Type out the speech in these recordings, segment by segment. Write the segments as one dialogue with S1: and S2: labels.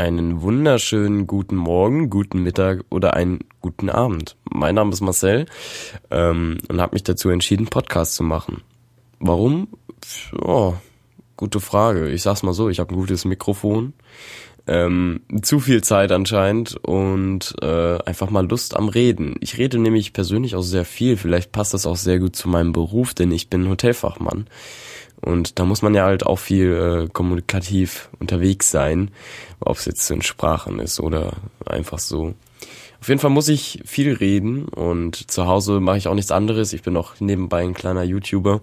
S1: Einen wunderschönen guten Morgen, guten Mittag oder einen guten Abend. Mein Name ist Marcel ähm, und habe mich dazu entschieden, Podcast zu machen. Warum? Oh, gute Frage. Ich sag's mal so, ich habe ein gutes Mikrofon, ähm, zu viel Zeit anscheinend und äh, einfach mal Lust am Reden. Ich rede nämlich persönlich auch sehr viel. Vielleicht passt das auch sehr gut zu meinem Beruf, denn ich bin Hotelfachmann. Und da muss man ja halt auch viel äh, kommunikativ unterwegs sein, ob es jetzt in Sprachen ist oder einfach so. Auf jeden Fall muss ich viel reden und zu Hause mache ich auch nichts anderes. Ich bin auch nebenbei ein kleiner YouTuber.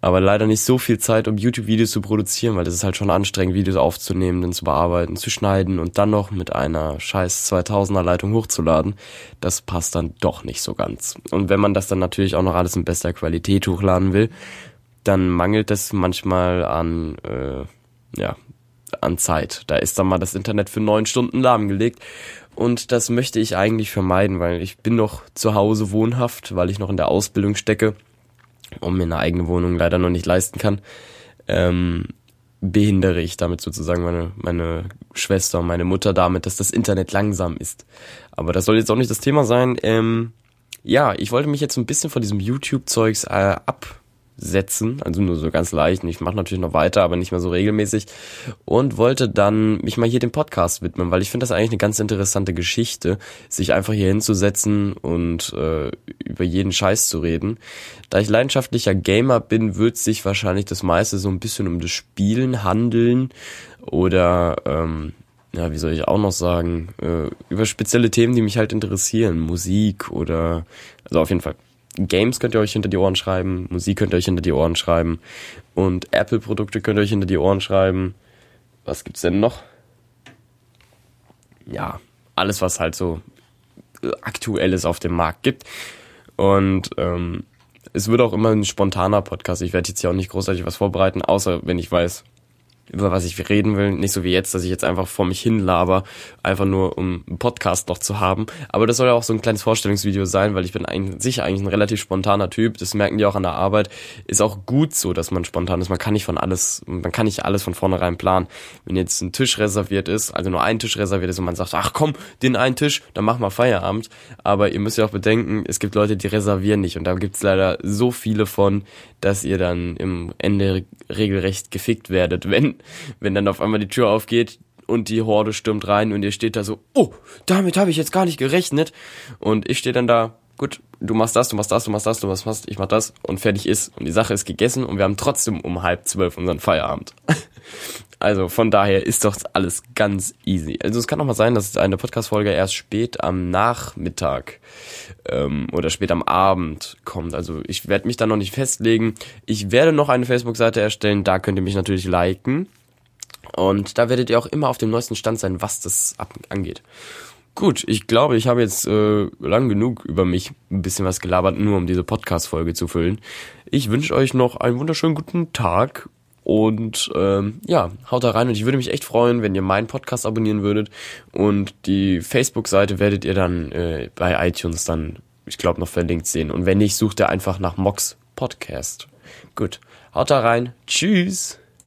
S1: Aber leider nicht so viel Zeit, um YouTube-Videos zu produzieren, weil das ist halt schon anstrengend, Videos aufzunehmen, dann zu bearbeiten, zu schneiden und dann noch mit einer scheiß 2000er Leitung hochzuladen. Das passt dann doch nicht so ganz. Und wenn man das dann natürlich auch noch alles in bester Qualität hochladen will, dann mangelt es manchmal an, äh, ja, an Zeit. Da ist dann mal das Internet für neun Stunden lahmgelegt. Und das möchte ich eigentlich vermeiden, weil ich bin noch zu Hause wohnhaft, weil ich noch in der Ausbildung stecke und mir eine eigene Wohnung leider noch nicht leisten kann. Ähm, behindere ich damit sozusagen meine, meine Schwester und meine Mutter damit, dass das Internet langsam ist. Aber das soll jetzt auch nicht das Thema sein. Ähm, ja, ich wollte mich jetzt ein bisschen von diesem YouTube-Zeugs äh, ab setzen, also nur so ganz leicht. Ich mache natürlich noch weiter, aber nicht mehr so regelmäßig. Und wollte dann mich mal hier dem Podcast widmen, weil ich finde das eigentlich eine ganz interessante Geschichte, sich einfach hier hinzusetzen und äh, über jeden Scheiß zu reden. Da ich leidenschaftlicher Gamer bin, wird sich wahrscheinlich das meiste so ein bisschen um das Spielen handeln oder ähm, ja, wie soll ich auch noch sagen, äh, über spezielle Themen, die mich halt interessieren, Musik oder also auf jeden Fall Games könnt ihr euch hinter die Ohren schreiben, Musik könnt ihr euch hinter die Ohren schreiben und Apple-Produkte könnt ihr euch hinter die Ohren schreiben. Was gibt's denn noch? Ja, alles, was halt so äh, aktuelles auf dem Markt gibt. Und ähm, es wird auch immer ein spontaner Podcast. Ich werde jetzt hier auch nicht großartig was vorbereiten, außer wenn ich weiß, über was ich reden will. Nicht so wie jetzt, dass ich jetzt einfach vor mich hin laber, einfach nur um einen Podcast noch zu haben. Aber das soll ja auch so ein kleines Vorstellungsvideo sein, weil ich bin eigentlich, sicher eigentlich ein relativ spontaner Typ. Das merken die auch an der Arbeit. Ist auch gut so, dass man spontan ist. Man kann nicht von alles, man kann nicht alles von vornherein planen. Wenn jetzt ein Tisch reserviert ist, also nur ein Tisch reserviert ist und man sagt, ach komm, den einen Tisch, dann machen wir Feierabend. Aber ihr müsst ja auch bedenken, es gibt Leute, die reservieren nicht. Und da gibt's leider so viele von, dass ihr dann im Ende regelrecht gefickt werdet, wenn wenn dann auf einmal die Tür aufgeht und die Horde stürmt rein und ihr steht da so, oh, damit habe ich jetzt gar nicht gerechnet. Und ich stehe dann da, gut, du machst das, du machst das, du machst das, du machst das, ich mach das und fertig ist. Und die Sache ist gegessen und wir haben trotzdem um halb zwölf unseren Feierabend. Also von daher ist doch alles ganz easy. Also es kann auch mal sein, dass eine Podcast-Folge erst spät am Nachmittag ähm, oder spät am Abend kommt. Also ich werde mich da noch nicht festlegen. Ich werde noch eine Facebook-Seite erstellen, da könnt ihr mich natürlich liken. Und da werdet ihr auch immer auf dem neuesten Stand sein, was das angeht. Gut, ich glaube, ich habe jetzt äh, lang genug über mich ein bisschen was gelabert, nur um diese Podcast-Folge zu füllen. Ich wünsche euch noch einen wunderschönen guten Tag und ähm, ja, haut da rein und ich würde mich echt freuen, wenn ihr meinen Podcast abonnieren würdet. Und die Facebook-Seite werdet ihr dann äh, bei iTunes dann, ich glaube, noch verlinkt sehen. Und wenn nicht, sucht ihr einfach nach Mox Podcast. Gut, haut da rein. Tschüss.